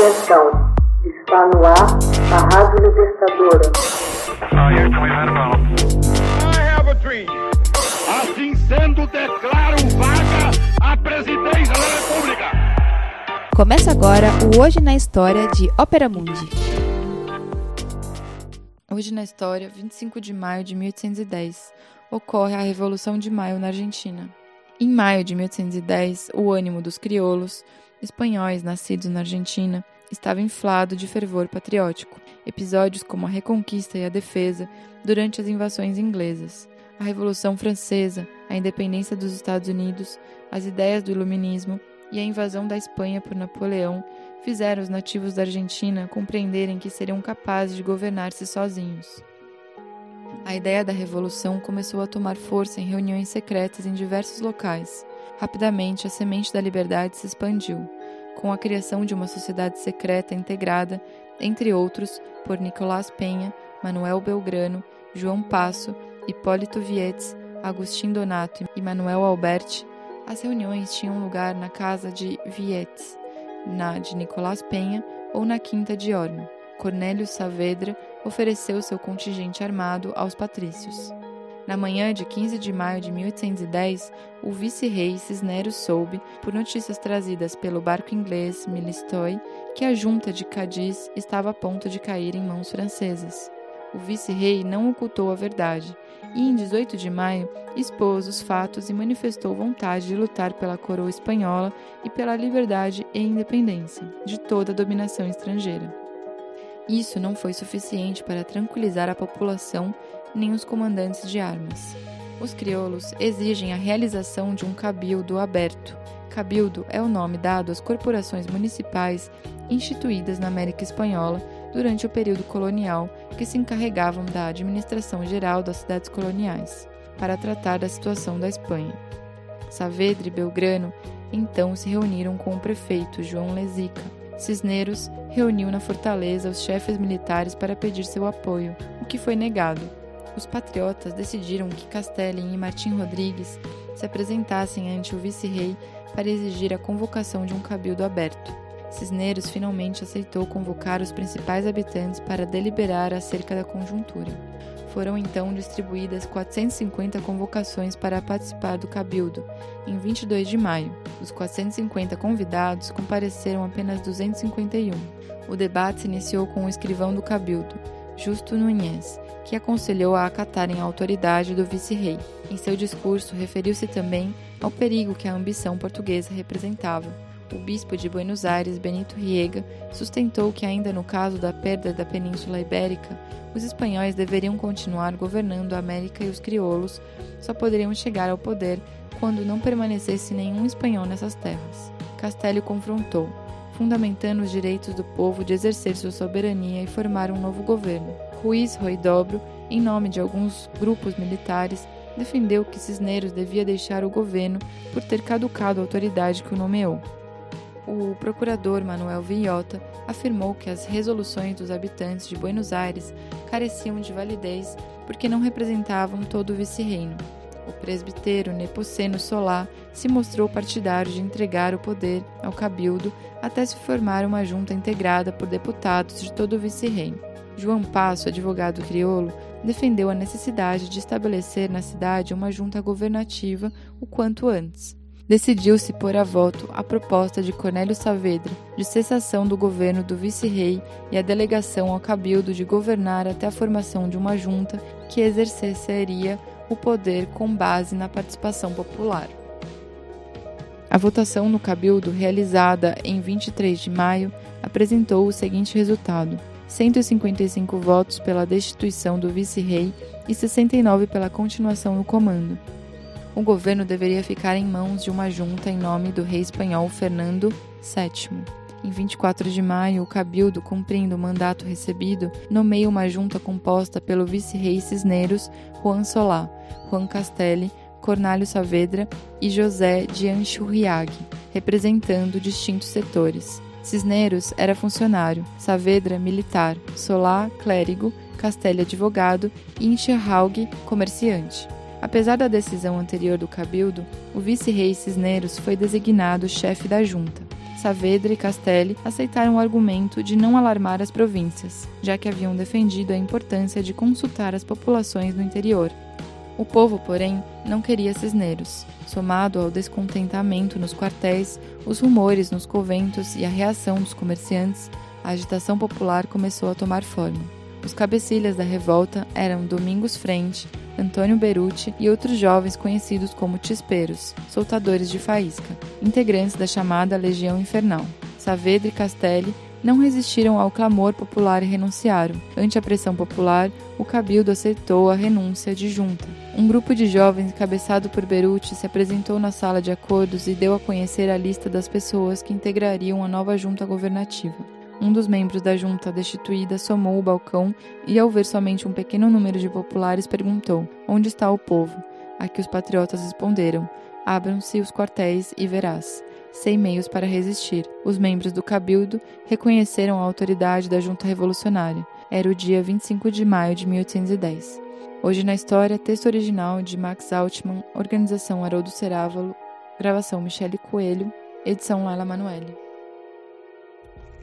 Atenção, está no ar a Rádio Libertadora. Assim sendo, declaro vaga a presidência da República. Começa agora o Hoje na História de Ópera Mundi. Hoje na História, 25 de maio de 1810, ocorre a Revolução de Maio na Argentina. Em maio de 1810, o ânimo dos crioulos, espanhóis nascidos na Argentina, estava inflado de fervor patriótico. Episódios como a Reconquista e a Defesa durante as invasões inglesas, a Revolução Francesa, a independência dos Estados Unidos, as ideias do Iluminismo e a invasão da Espanha por Napoleão fizeram os nativos da Argentina compreenderem que seriam capazes de governar-se sozinhos. A ideia da revolução começou a tomar força em reuniões secretas em diversos locais. Rapidamente, a semente da liberdade se expandiu, com a criação de uma sociedade secreta integrada, entre outros, por Nicolás Penha, Manuel Belgrano, João Passo, Hipólito Vietes, Agostinho Donato e Manuel Alberti. As reuniões tinham lugar na casa de Vietes, na de Nicolás Penha ou na quinta de Orme. Cornélio Saavedra ofereceu seu contingente armado aos patrícios. Na manhã de 15 de maio de 1810, o vice-rei Cisneros soube, por notícias trazidas pelo barco inglês Milistoy, que a junta de Cadiz estava a ponto de cair em mãos francesas. O vice-rei não ocultou a verdade e, em 18 de maio, expôs os fatos e manifestou vontade de lutar pela coroa espanhola e pela liberdade e independência de toda a dominação estrangeira. Isso não foi suficiente para tranquilizar a população nem os comandantes de armas. Os crioulos exigem a realização de um cabildo aberto. Cabildo é o nome dado às corporações municipais instituídas na América Espanhola durante o período colonial que se encarregavam da administração geral das cidades coloniais, para tratar da situação da Espanha. Saavedra e Belgrano então se reuniram com o prefeito João Lezica. Cisneros reuniu na fortaleza os chefes militares para pedir seu apoio, o que foi negado. Os patriotas decidiram que Castellin e Martim Rodrigues se apresentassem ante o vice-rei para exigir a convocação de um cabildo aberto. Cisneros finalmente aceitou convocar os principais habitantes para deliberar acerca da conjuntura. Foram então distribuídas 450 convocações para participar do Cabildo, em 22 de maio. Dos 450 convidados, compareceram apenas 251. O debate se iniciou com o escrivão do Cabildo, Justo Nunes, que aconselhou a acatarem a autoridade do vice-rei. Em seu discurso, referiu-se também ao perigo que a ambição portuguesa representava o bispo de Buenos Aires, Benito Riega, sustentou que, ainda no caso da perda da Península Ibérica, os espanhóis deveriam continuar governando a América e os crioulos só poderiam chegar ao poder quando não permanecesse nenhum espanhol nessas terras. Castelo confrontou, fundamentando os direitos do povo de exercer sua soberania e formar um novo governo. Ruiz Roidobro, em nome de alguns grupos militares, defendeu que Cisneros devia deixar o governo por ter caducado a autoridade que o nomeou o procurador Manuel Villota afirmou que as resoluções dos habitantes de Buenos Aires careciam de validez porque não representavam todo o vice-reino. O presbítero Nepomuceno Solá se mostrou partidário de entregar o poder ao cabildo até se formar uma junta integrada por deputados de todo o vice-reino. João Passo, advogado crioulo, defendeu a necessidade de estabelecer na cidade uma junta governativa o quanto antes decidiu-se pôr a voto a proposta de Cornélio Saavedra de cessação do governo do vice-rei e a delegação ao cabildo de governar até a formação de uma junta que exerceria o poder com base na participação popular. A votação no cabildo, realizada em 23 de maio, apresentou o seguinte resultado: 155 votos pela destituição do vice-rei e 69 pela continuação no comando o governo deveria ficar em mãos de uma junta em nome do rei espanhol Fernando VII. Em 24 de maio, o Cabildo, cumprindo o mandato recebido, nomeia uma junta composta pelo vice-rei Cisneros, Juan Solá, Juan Castelli, Cornálio Saavedra e José de Anchurriague, representando distintos setores. Cisneros era funcionário, Saavedra militar, Solá clérigo, Castelli advogado e Enxerralgue comerciante. Apesar da decisão anterior do Cabildo, o vice-rei Cisneros foi designado chefe da junta. Saavedra e Castelli aceitaram o argumento de não alarmar as províncias, já que haviam defendido a importância de consultar as populações no interior. O povo, porém, não queria cisneiros. Somado ao descontentamento nos quartéis, os rumores nos conventos e a reação dos comerciantes, a agitação popular começou a tomar forma. Os cabecilhas da revolta eram Domingos Frente, Antônio Beruti e outros jovens conhecidos como Tisperos, soltadores de faísca, integrantes da chamada Legião Infernal. Saavedra e Castelli não resistiram ao clamor popular e renunciaram. Ante a pressão popular, o cabildo aceitou a renúncia de junta. Um grupo de jovens encabeçado por Beruti se apresentou na sala de acordos e deu a conhecer a lista das pessoas que integrariam a nova junta governativa. Um dos membros da junta destituída somou o balcão e, ao ver somente um pequeno número de populares, perguntou: Onde está o povo? A que os patriotas responderam: Abram-se os quartéis e verás. Sem meios para resistir, os membros do cabildo reconheceram a autoridade da junta revolucionária. Era o dia 25 de maio de 1810. Hoje na história, texto original de Max Altman, organização Haroldo Cerávalo, gravação Michele Coelho, edição Laila Manoeli.